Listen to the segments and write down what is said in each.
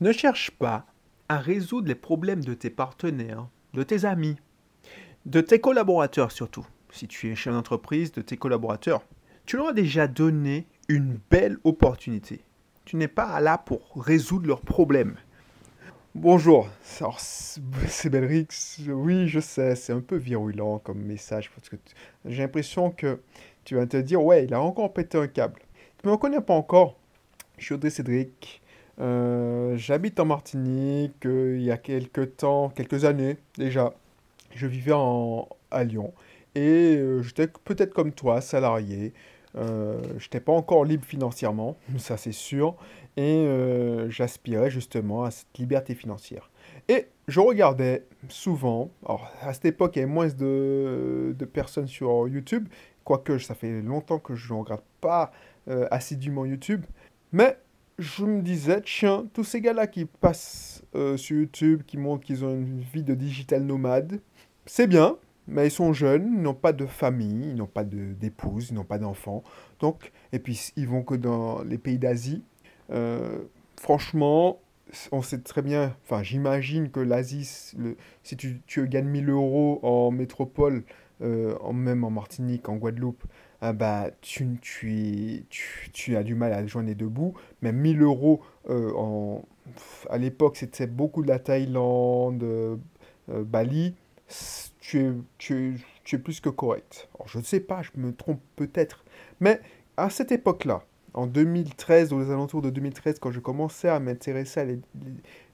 Ne cherche pas à résoudre les problèmes de tes partenaires, de tes amis, de tes collaborateurs surtout. Si tu es chef d'entreprise, de tes collaborateurs, tu leur as déjà donné une belle opportunité. Tu n'es pas là pour résoudre leurs problèmes. Bonjour, c'est Belrix. Oui, je sais, c'est un peu virulent comme message parce que j'ai l'impression que tu vas te dire, ouais, il a encore pété un câble. Tu ne me reconnais pas encore. Je suis Audrey Cédric. Euh, j'habite en Martinique. euh, il y a quelques temps, quelques années déjà, je vivais en, à Lyon. Et euh, j'étais peut-être comme toi, salarié. Je n'étais pas encore libre financièrement, ça c'est sûr. Et j'aspirais justement à cette liberté financière. Et je regardais souvent, alors à cette époque il y avait moins de, de personnes sur YouTube, quoique ça fait longtemps que je ne regarde pas assidûment YouTube, mais je me disais, tiens, tous ces gars-là qui passent euh, sur YouTube, qui montrent qu'ils ont une vie de digital nomade, c'est bien, mais ils sont jeunes, ils n'ont pas de famille, ils n'ont pas d'épouse, ils n'ont pas d'enfants, donc, et puis ils vont que dans les pays d'Asie. Euh, franchement, on sait très bien, enfin j'imagine que l'Asie, si tu, tu gagnes 1000 euros en métropole, euh, en, même en Martinique, en Guadeloupe, ah bah, tu, tu, tu, tu as du mal à joindre les deux bouts. Même 1000 euros, euh, en, à l'époque c'était beaucoup de la Thaïlande, euh, euh, Bali, tu es, tu tu es plus que correct. Je ne sais pas, je me trompe peut-être, mais à cette époque-là, en 2013, aux alentours de 2013, quand je commençais à m'intéresser à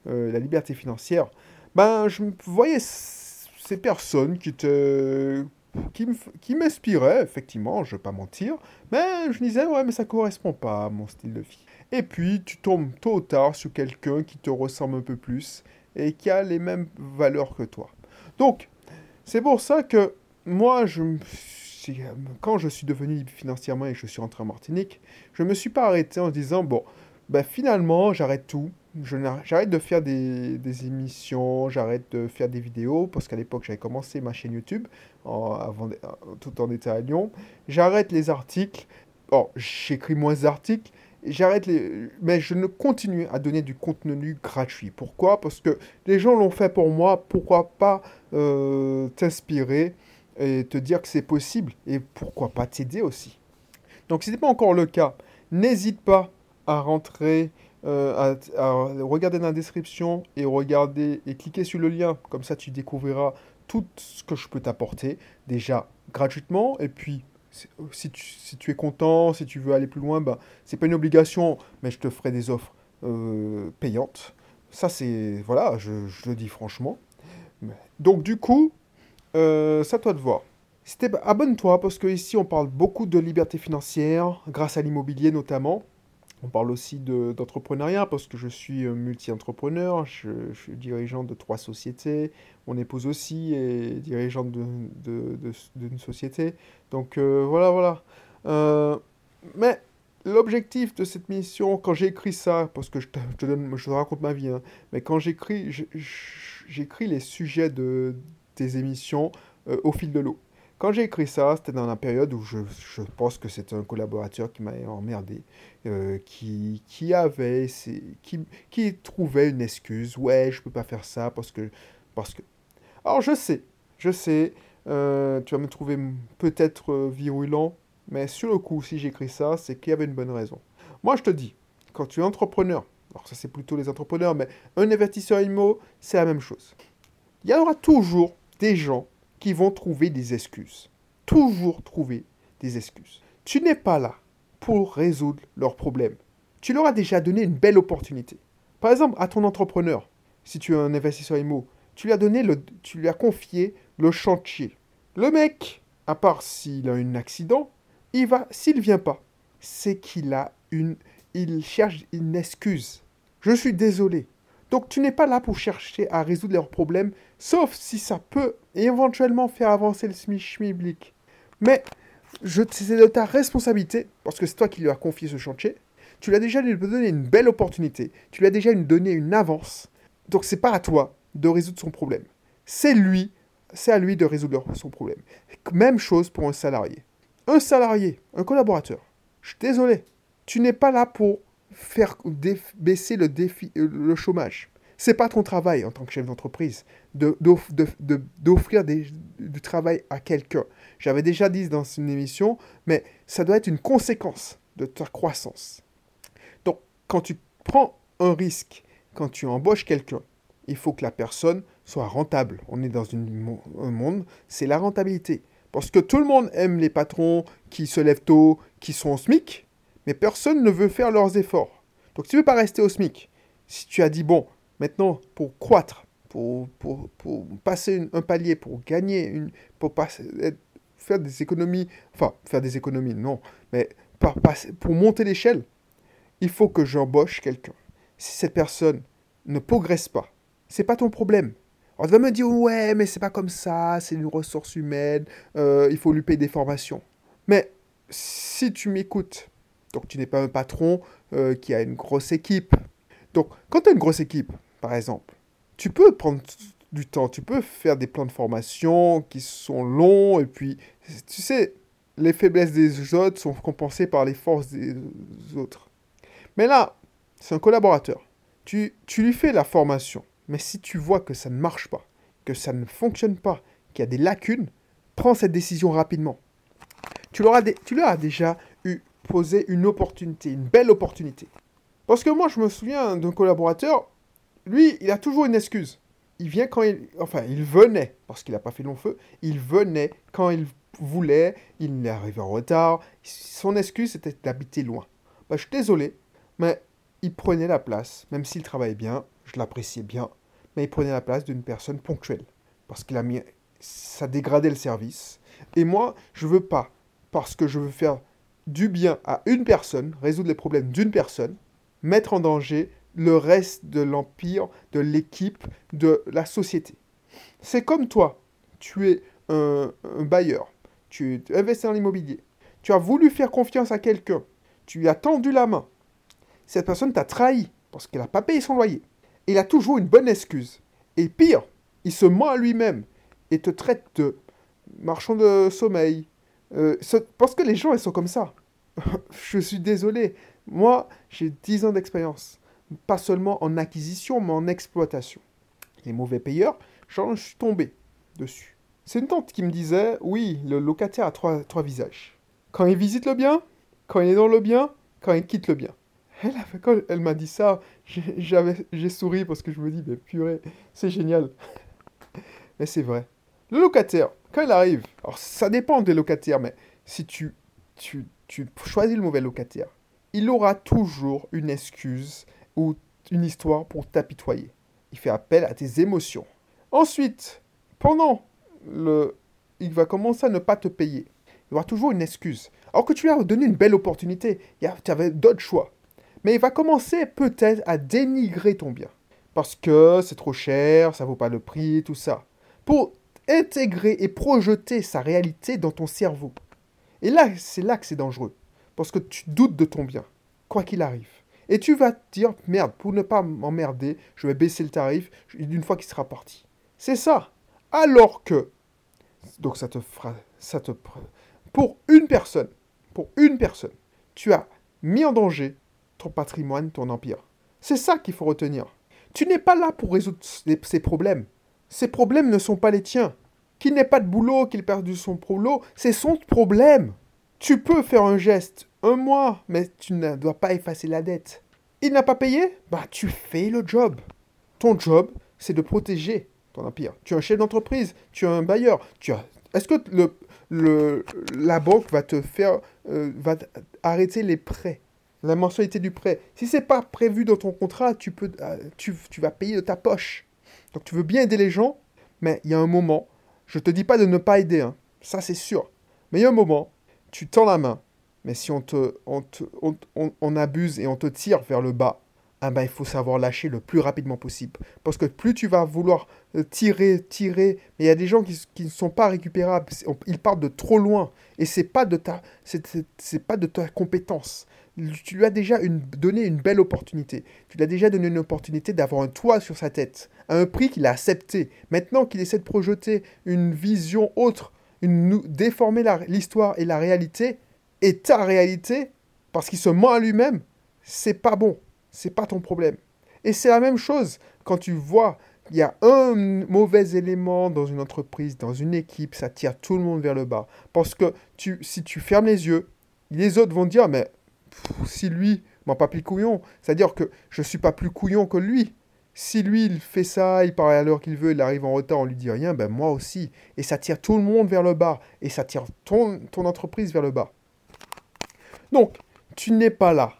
la liberté financière, ben, je voyais ces personnes qui te, qui m'inspiraient, effectivement, je vais pas mentir, mais je disais, ouais, mais ça correspond pas à mon style de vie. Et puis, tu tombes tôt ou tard sur quelqu'un qui te ressemble un peu plus et qui a les mêmes valeurs que toi. Donc, c'est pour ça que moi, je, quand je suis devenu libre financièrement et que je suis rentré en Martinique, je me suis pas arrêté en disant, bon, ben finalement, j'arrête tout. J'arrête de faire des, des émissions, j'arrête de faire des vidéos, parce qu'à l'époque, j'avais commencé ma chaîne YouTube, en- avant, tout en étant à Lyon. J'arrête les articles. Oh, j'écris moins d'articles. Mais je ne continue à donner du contenu gratuit. Pourquoi? Parce que les gens l'ont fait pour moi. Pourquoi pas euh, t'inspirer et te dire que c'est possible? Et pourquoi pas t'aider aussi? Donc, si ce n'est pas encore le cas, n'hésite pas à rentrer, euh, à, regarder dans la description et regarder et cliquer sur le lien. Comme ça, tu découvriras tout ce que je peux t'apporter, déjà gratuitement. Et puis, si tu, es content, si tu veux aller plus loin, ben, c'est pas une obligation, mais je te ferai des offres euh, payantes. Ça, c'est. Voilà, je, le dis franchement. Donc, du coup, euh, c'est à toi de voir. Abonne-toi parce que ici on parle beaucoup de liberté financière grâce à l'immobilier notamment. On parle aussi de- d'entrepreneuriat parce que je suis euh, multi-entrepreneur, je, suis dirigeant de trois sociétés, mon épouse aussi est dirigeante de- de- de- d'une société. Donc euh, voilà, voilà. Euh, mais l'objectif de cette mission, quand j'ai écrit ça, parce que je te, donne, je te raconte ma vie, hein, mais quand j'écris, j'écris les sujets de, des émissions au fil de l'eau. Quand j'ai écrit ça, c'était dans la période où je, pense que c'était un collaborateur qui m'avait emmerdé, euh, qui, qui avait, qui, qui trouvait une excuse. Ouais, je peux pas faire ça parce que, parce que. Alors je sais, je sais, euh, tu vas me trouver peut-être euh, virulent, mais sur le coup, si j'écris ça, c'est qu'il y avait une bonne raison. Moi, je te dis, quand tu es entrepreneur, alors ça c'est plutôt les entrepreneurs, mais un investisseur IMO, c'est la même chose. Il y aura toujours des gens qui vont trouver des excuses. Toujours trouver des excuses. Tu n'es pas là pour résoudre leurs problèmes. Tu leur as déjà donné une belle opportunité. Par exemple, à ton entrepreneur, si tu es un investisseur IMO, tu lui as donné le, tu lui as confié le chantier. Le mec, à part s'il a un accident, il va, s'il vient pas, c'est qu'il a une, il cherche une excuse. Je suis désolé. Donc tu n'es pas là pour chercher à résoudre leurs problèmes, sauf si ça peut éventuellement faire avancer le SMIC-SMIC. Mais c'est de ta responsabilité, parce que c'est toi qui lui as confié ce chantier. Tu lui as déjà donné une belle opportunité. Tu lui as déjà donné une avance. Donc c'est pas à toi de résoudre son problème. C'est lui, c'est à lui de résoudre son problème. Même chose pour un salarié. Un salarié, un collaborateur. Je suis désolé. Tu n'es pas là pour faire baisser le, défi, euh, le chômage. C'est pas ton travail en tant que chef d'entreprise d'offrir du travail à quelqu'un. J'avais déjà dit dans une émission, mais ça doit être une conséquence de ta croissance. Donc, quand tu prends un risque, quand tu embauches quelqu'un, il faut que la personne soit rentable. On est dans un monde, c'est la rentabilité. Parce que tout le monde aime les patrons qui se lèvent tôt, qui sont au SMIC, mais personne ne veut faire leurs efforts. Donc tu ne veux pas rester au SMIC, si tu as dit, bon, maintenant, pour croître, pour, pour, pour passer un palier, pour gagner, une, pour passer, faire des économies, enfin, faire des économies, non, mais pour, pour monter l'échelle, il faut que j'embauche quelqu'un. Si cette personne ne progresse pas, c'est pas ton problème. On va me dire, ouais, mais c'est pas comme ça, c'est une ressource humaine, euh, il faut lui payer des formations. Mais si tu m'écoutes, donc tu n'es pas un patron euh, qui a une grosse équipe. Donc quand tu as une grosse équipe, par exemple, tu peux prendre du temps, tu peux faire des plans de formation qui sont longs, et puis, tu sais, les faiblesses des autres sont compensées par les forces des autres. Mais là, c'est un collaborateur. Tu, tu lui fais la formation. Mais si tu vois que ça ne marche pas, que ça ne fonctionne pas, qu'il y a des lacunes, prends cette décision rapidement. Tu leur as, tu leur as déjà posé une opportunité, une belle opportunité. Parce que moi, je me souviens d'un collaborateur, lui, il a toujours une excuse. Il vient quand il... Enfin, il venait, parce qu'il n'a pas fait long feu, il venait quand il voulait, il est arrivé en retard. Son excuse, c'était d'habiter loin. Bah, je suis désolé, mais il prenait la place, même s'il travaillait bien, je l'appréciais bien, mais il prenait la place d'une personne ponctuelle. Parce qu'il a mis. Ça dégradait le service. Et moi, je veux pas, parce que je veux faire du bien à une personne, résoudre les problèmes d'une personne, mettre en danger le reste de l'empire, de l'équipe, de la société. C'est comme toi, tu es un, bailleur, tu investis dans l'immobilier, tu as voulu faire confiance à quelqu'un, tu lui as tendu la main, cette personne t'a trahi parce qu'elle n'a pas payé son loyer il a toujours une bonne excuse. Et pire, il se ment à lui-même et te traite de marchand de sommeil. Euh, parce que les gens, ils sont comme ça. je suis désolé. Moi, j'ai 10 ans d'expérience. Pas seulement en acquisition, mais en exploitation. Les mauvais payeurs, j'en suis tombé dessus. C'est une tante qui me disait, oui, le locataire a trois, trois visages. Quand il visite le bien, quand il est dans le bien, quand il quitte le bien. Elle, quand elle m'a dit ça, j'ai souri parce que je me dis, mais purée, c'est génial. mais c'est vrai. Le locataire, quand il arrive, alors ça dépend des locataires, mais si tu, tu, tu choisis le mauvais locataire, il aura toujours une excuse ou une histoire pour t'apitoyer. Il fait appel à tes émotions. Ensuite, pendant le... Il va commencer à ne pas te payer. Il aura toujours une excuse. Alors que tu lui as donné une belle opportunité. Tu avais d'autres choix. Mais il va commencer peut-être à dénigrer ton bien. Parce que c'est trop cher, ça vaut pas le prix, tout ça. Pour intégrer et projeter sa réalité dans ton cerveau. Et là, c'est là que c'est dangereux. Parce que tu doutes de ton bien, quoi qu'il arrive. Et tu vas te dire, merde, pour ne pas m'emmerder, je vais baisser le tarif une fois qu'il sera parti. C'est ça. Alors que, donc ça te fera, ça te, pour une personne, pour une personne, tu as mis en danger ton patrimoine, ton empire. C'est ça qu'il faut retenir. Tu n'es pas là pour résoudre ces problèmes. Ces problèmes ne sont pas les tiens. Qu'il n'ait pas de boulot, qu'il perdu son boulot, c'est son problème. Tu peux faire un geste, un mois, mais tu ne dois pas effacer la dette. Il n'a pas payé? Bah tu fais le job. Ton job, c'est de protéger ton empire. Tu es un chef d'entreprise, tu es un bailleur. Tu as... Est-ce que le, le, la banque va te faire, euh, va arrêter les prêts la mensualité du prêt? Si c'est pas prévu dans ton contrat, tu, peux, euh, tu, tu, vas payer de ta poche. Donc tu veux bien aider les gens, mais il y a un moment, je te dis pas de ne pas aider, hein, ça c'est sûr. Mais il y a un moment, tu tends la main, mais si on, te, on, te, on, on, abuse et on te tire vers le bas, ah ben, il faut savoir lâcher le plus rapidement possible. Parce que plus tu vas vouloir euh, tirer, tirer, mais il y a des gens qui, qui ne sont pas récupérables, ils partent de trop loin, et c'est pas de ta, c'est pas de ta compétence tu lui as déjà donné une belle opportunité. Tu lui as déjà donné une opportunité d'avoir un toit sur sa tête, à un prix qu'il a accepté. Maintenant qu'il essaie de projeter une vision autre, une, déformer l'histoire et la réalité, et ta réalité, parce qu'il se ment à lui-même, c'est pas bon. C'est pas ton problème. Et c'est la même chose quand tu vois il y a un mauvais élément dans une entreprise, dans une équipe, ça tire tout le monde vers le bas. Parce que si tu fermes les yeux, les autres vont dire, mais si lui pas plus couillon, c'est-à-dire que je ne suis pas plus couillon que lui. Si lui, il fait ça, il parle à l'heure qu'il veut, il arrive en retard, on lui dit rien, ben moi aussi. Et ça tire tout le monde vers le bas. Et ça tire ton, ton entreprise vers le bas. Donc, tu n'es pas là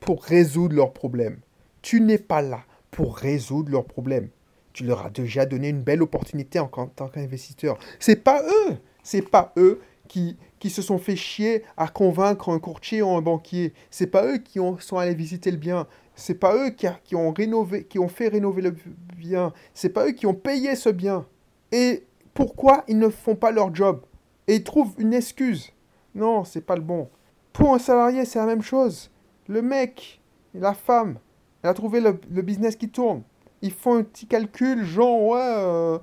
pour résoudre leurs problèmes. Tu n'es pas là pour résoudre leurs problèmes. Tu leur as déjà donné une belle opportunité en tant qu'investisseur. C'est pas eux, c'est pas eux qui, qui se sont fait chier à convaincre un courtier ou un banquier. C'est pas eux qui ont, sont allés visiter le bien. C'est pas eux qui, qui, ont rénové, qui ont fait rénover le bien. C'est pas eux qui ont payé ce bien. Et pourquoi ils ne font pas leur job Et ils trouvent une excuse? Non, c'est pas le bon. Pour un salarié, c'est la même chose. Le mec, la femme, elle a trouvé le, business qui tourne. Ils font un petit calcul, genre, ouais, euh,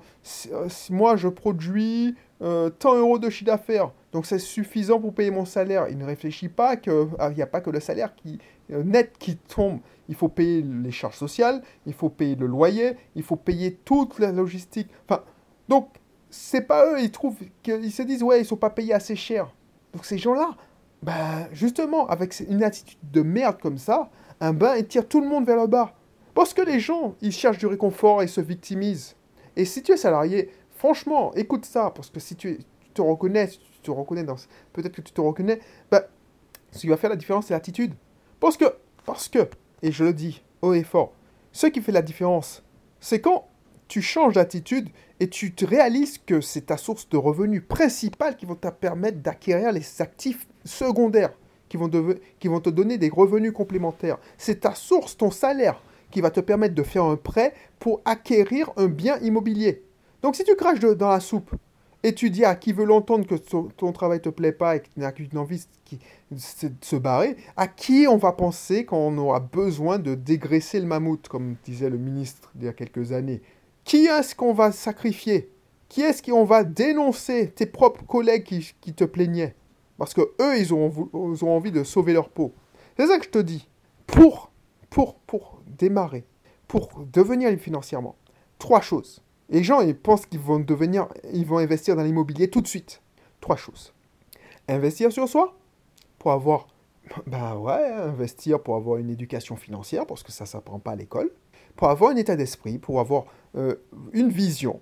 euh, moi je produis euh, tant euros de chiffre d'affaires, donc c'est suffisant pour payer mon salaire. Il ne réfléchit pas qu'il ah, n'y a pas que le salaire qui, net qui tombe. Il faut payer les charges sociales, il faut payer le loyer, il faut payer toute la logistique. Enfin, donc, c'est pas eux, ils trouvent qu'ils se disent, ouais, ils sont pas payés assez cher. Donc ces gens-là, bah, justement, avec une attitude de merde comme ça, un bain, il tire tout le monde vers le bas. Parce que les gens, ils cherchent du réconfort et se victimisent. Et si tu es salarié, franchement, écoute ça, parce que si tu, te reconnais, tu te reconnais dans... Peut-être que tu te reconnais, bah, ce qui va faire la différence, c'est l'attitude. Parce que, parce que, et je le dis haut et fort, ce qui fait la différence, c'est quand tu changes d'attitude et tu te réalises que c'est ta source de revenus principale qui va te permettre d'acquérir les actifs secondaires qui vont, te donner des revenus complémentaires. C'est ta source, ton salaire, qui va te permettre de faire un prêt pour acquérir un bien immobilier. Donc si tu craches dans la soupe et tu dis à qui veut l'entendre que ton, travail te plaît pas et que tu n'as qu'une envie de se barrer, à qui on va penser quand on aura besoin de dégraisser le mammouth, comme disait le ministre il y a quelques années? Qui est-ce qu'on va sacrifier? Qui est-ce qu'on va dénoncer Tes propres collègues qui te plaignaient? Parce que eux, ils ont, envie de sauver leur peau. C'est ça que je te dis. Pour, pour, pour démarrer, pour devenir financièrement, trois choses. Les gens, ils pensent qu'ils vont devenir, ils vont investir dans l'immobilier tout de suite. Trois choses. Investir sur soi, pour avoir, bah ouais, investir pour avoir une éducation financière, parce que ça, ça s'apprend pas à l'école. Pour avoir un état d'esprit, pour avoir euh, une vision.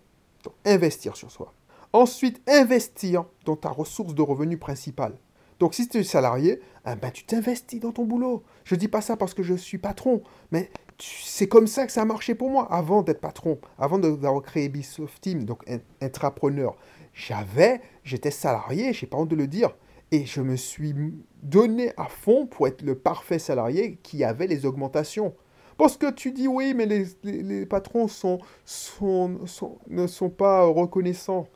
Investir sur soi. Ensuite, investir dans ta ressource de revenus principale. Donc si tu es salarié, eh ben, tu t'investis dans ton boulot. Je ne dis pas ça parce que je suis patron, mais c'est comme ça que ça a marché pour moi avant d'être patron, avant d'avoir créé Bisoft Team, donc intrapreneur. J'avais, j'étais salarié, je n'ai pas honte de le dire, et je me suis donné à fond pour être le parfait salarié qui avait les augmentations. Parce que tu dis oui, mais les, patrons ne sont pas reconnaissants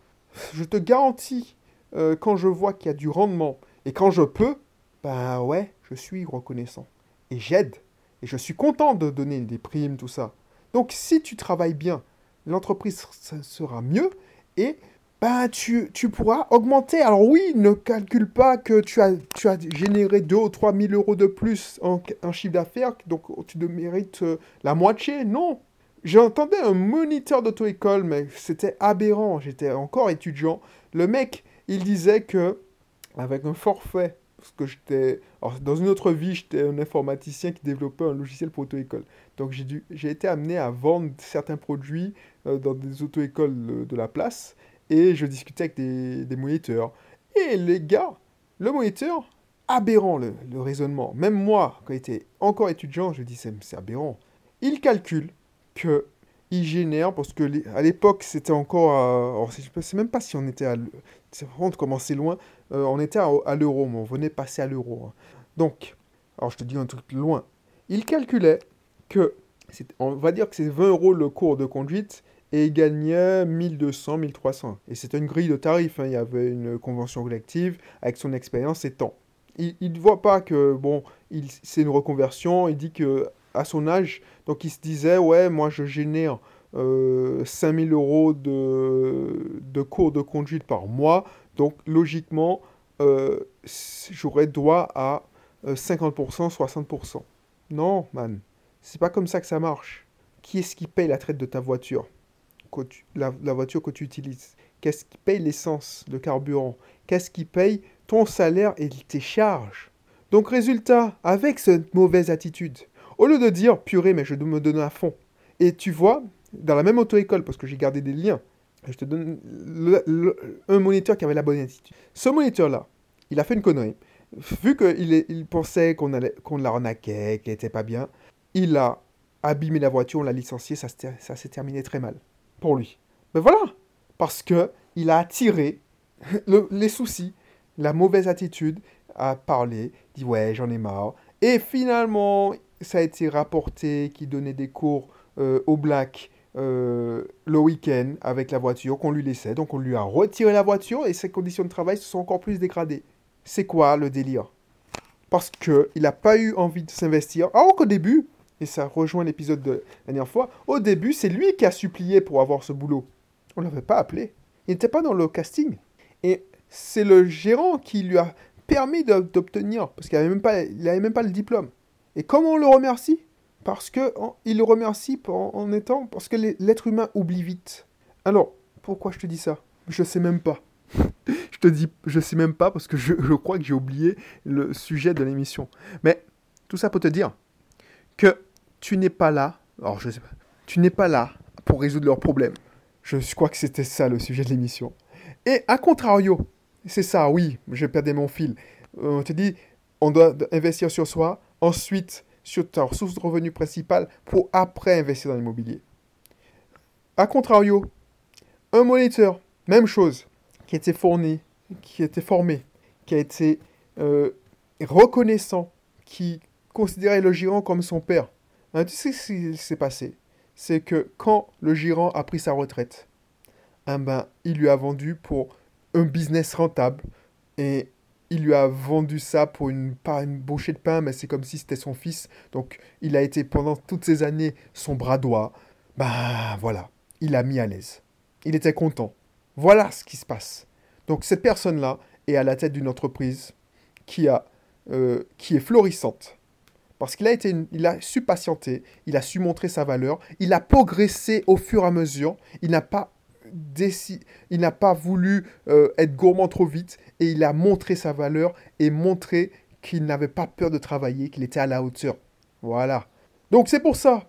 je te garantis, euh, quand je vois qu'il y a du rendement et quand je peux, ben ouais, je suis reconnaissant. Et j'aide. Et je suis content de donner des primes, tout ça. Donc si tu travailles bien, l'entreprise sera mieux et ben, tu, pourras augmenter. Alors oui, ne calcule pas que tu as, tu as généré 2 ou 3 000 euros de plus en, en chiffre d'affaires, donc tu mérites euh, la moitié. Non, J'entendais un moniteur d'auto-école, mais c'était aberrant. J'étais encore étudiant. Le mec, il disait que, avec un forfait, parce que j'étais. Dans une autre vie, j'étais un informaticien qui développait un logiciel pour auto-école. Donc j'ai été amené à vendre certains produits euh, dans des auto-écoles de, la place. Et je discutais avec des, des moniteurs. Et les gars, le moniteur, aberrant le, le raisonnement. Même moi, quand j'étais encore étudiant, je dis c'est aberrant. Il calcule qu'il génère, parce que à l'époque, c'était encore. je ne sais même pas si on était à. C'est vraiment de commencer loin. Euh, on était à, l'euro, mais on venait passer à l'euro. Hein. Donc, alors je te dis un truc loin. Il calculait que. On va dire que c'est 20 euros le cours de conduite et il gagnait 1200, 1300. Et c'était une grille de tarifs. Hein. Il y avait une convention collective avec son expérience et temps. Il ne voit pas que, bon, c'est une reconversion. Il dit que à son âge. Donc il se disait, ouais, moi je génère euh, 5000 euros de, cours de conduite par mois. Donc logiquement, euh, j'aurais droit à 50%, euh, 60%. Non, man. C'est pas comme ça que ça marche. Qui est-ce qui paye la traite de ta voiture la, voiture que tu utilises? Qu'est-ce qui paye l'essence, le carburant? Qu'est-ce qui paye ton salaire et tes charges? Donc résultat, avec cette mauvaise attitude, au lieu de dire purée mais je dois me donner à fond, et tu vois, dans la même auto-école, parce que j'ai gardé des liens, je te donne un moniteur qui avait la bonne attitude. Ce moniteur-là, il a fait une connerie. Vu qu'il il pensait qu'on qu'on l'arnaquait, qu'il n'était pas bien, il a abîmé la voiture, on l'a licencié, ça, s'est terminé très mal pour lui. Mais voilà, parce que il a attiré les soucis, la mauvaise attitude, à parler, dit ouais j'en ai marre. Et finalement, ça a été rapporté qu'il donnait des cours euh, au black euh, le week-end avec la voiture qu'on lui laissait. Donc on lui a retiré la voiture et ses conditions de travail se sont encore plus dégradées. C'est quoi le délire? Parce qu'il n'a pas eu envie de s'investir. Alors qu'au début, et ça rejoint l'épisode de la dernière fois, au début, c'est lui qui a supplié pour avoir ce boulot. On ne l'avait pas appelé. Il n'était pas dans le casting. Et c'est le gérant qui lui a permis d'obtenir, parce qu'il n'avait même, même pas le diplôme. Et comment on le remercie? Parce que il le remercie en, étant, parce que l'être humain oublie vite. Alors, pourquoi je te dis ça? Je sais même pas. je te dis, je sais même pas parce que je, crois que j'ai oublié le sujet de l'émission. Mais tout ça pour te dire que tu n'es pas là, alors je sais pas, tu n'es pas là pour résoudre leurs problèmes. Je crois que c'était ça le sujet de l'émission. Et à contrario, c'est ça, oui, je perdais mon fil. Euh, on te dit, on doit investir sur soi, ensuite sur ta source de revenu principale pour après investir dans l'immobilier. A contrario, un moniteur, même chose, qui a été fourni, qui a été formé, qui a été euh, reconnaissant, qui considérait le gérant comme son père, tu sais ce qui s'est passé C'est que quand le gérant a pris sa retraite, hein, ben, il lui a vendu pour un business rentable et il lui a vendu ça pour une, pas une bouchée de pain, mais c'est comme si c'était son fils. Donc il a été pendant toutes ces années son bras droit. Ben voilà, il a mis à l'aise. Il était content. Voilà ce qui se passe. Donc cette personne-là est à la tête d'une entreprise qui, a, euh, qui est florissante, parce qu'il a, été, il a su patienter, il a su montrer sa valeur, il a progressé au fur et à mesure, il n'a pas, il n'a pas voulu euh, être gourmand trop vite, et il a montré sa valeur et montré qu'il n'avait pas peur de travailler, qu'il était à la hauteur. Voilà. Donc c'est pour ça.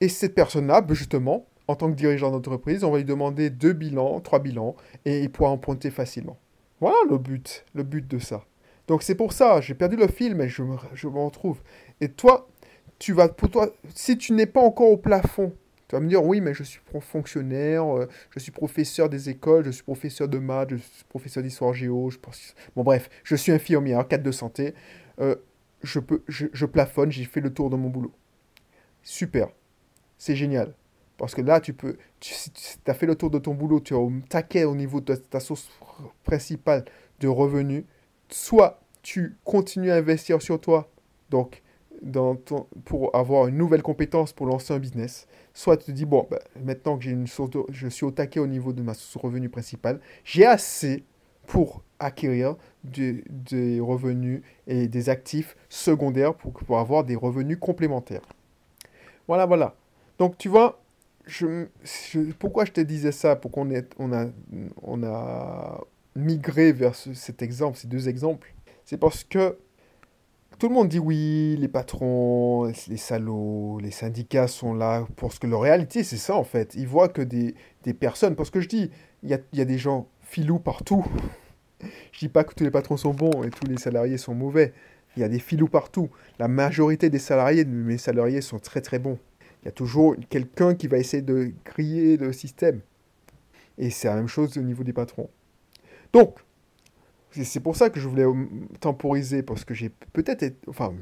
Et cette personne-là, ben, justement, en tant que dirigeant d'entreprise, on va lui demander deux bilans, trois bilans, et il pourra emprunter facilement. Voilà le but, le but de ça. Donc c'est pour ça, j'ai perdu le fil, mais je me, je me retrouve. Et toi, tu vas, pour toi, si tu n'es pas encore au plafond, tu vas me dire, oui, mais je suis fonctionnaire, euh, je suis professeur des écoles, je suis professeur de maths, je suis professeur d'histoire géo, je pense... Bon bref, je suis infirmière, cadre de santé, euh, je, plafonne, j'ai fait le tour de mon boulot. Super, c'est génial. Parce que là, tu peux, tu, as fait le tour de ton boulot, tu es au taquet au niveau de ta source principale de revenus, soit tu continues à investir sur toi, donc pour avoir une nouvelle compétence pour lancer un business, soit tu te dis, bon, bah, maintenant que j'ai une source je suis au taquet au niveau de ma source de revenu principale, j'ai assez pour acquérir des revenus et des actifs secondaires pour, avoir des revenus complémentaires. Voilà, voilà. Donc tu vois, pourquoi je te disais ça Pour qu'on on a, migrer vers cet exemple, ces deux exemples, c'est parce que tout le monde dit oui, les patrons, les salauds, les syndicats sont là pour ce que la réalité, c'est ça en fait. Ils voient que des, des personnes, parce que je dis, il y a, y a, des gens filous partout. je dis pas que tous les patrons sont bons et tous les salariés sont mauvais. Il y a des filous partout. La majorité des salariés, de mes salariés, sont très très bons. Il y a toujours quelqu'un qui va essayer de griller le système. Et c'est la même chose au niveau des patrons. Donc, c'est pour ça que je voulais temporiser, parce que j'ai peut-être enfin,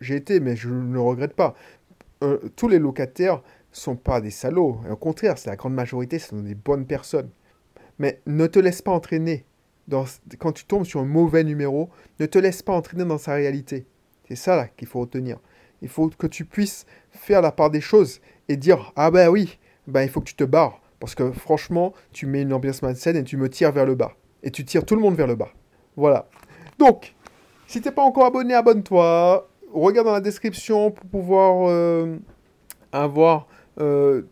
j'ai été, mais je ne le regrette pas. Euh, tous les locataires sont pas des salauds. Au contraire, c'est la grande majorité, ce sont des bonnes personnes. Mais ne te laisse pas entraîner. Dans, quand tu tombes sur un mauvais numéro, ne te laisse pas entraîner dans sa réalité. C'est ça qu'il faut retenir. Il faut que tu puisses faire la part des choses et dire Ah ben oui, ben il faut que tu te barres. Parce que franchement, tu mets une ambiance malsaine et tu me tires vers le bas et tu tires tout le monde vers le bas. Voilà. Donc, si t'es pas encore abonné, abonne-toi. regarde dans la description pour pouvoir euh, avoir euh,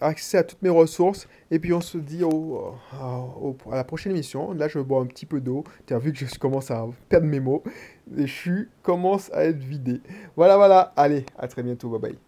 accès à toutes mes ressources. Et puis on se dit au, à la prochaine émission. Là, je bois un petit peu d'eau. Tu vu que je commence à perdre mes mots. Les je commence à être vidé. Voilà, voilà. Allez, à très bientôt. Bye bye.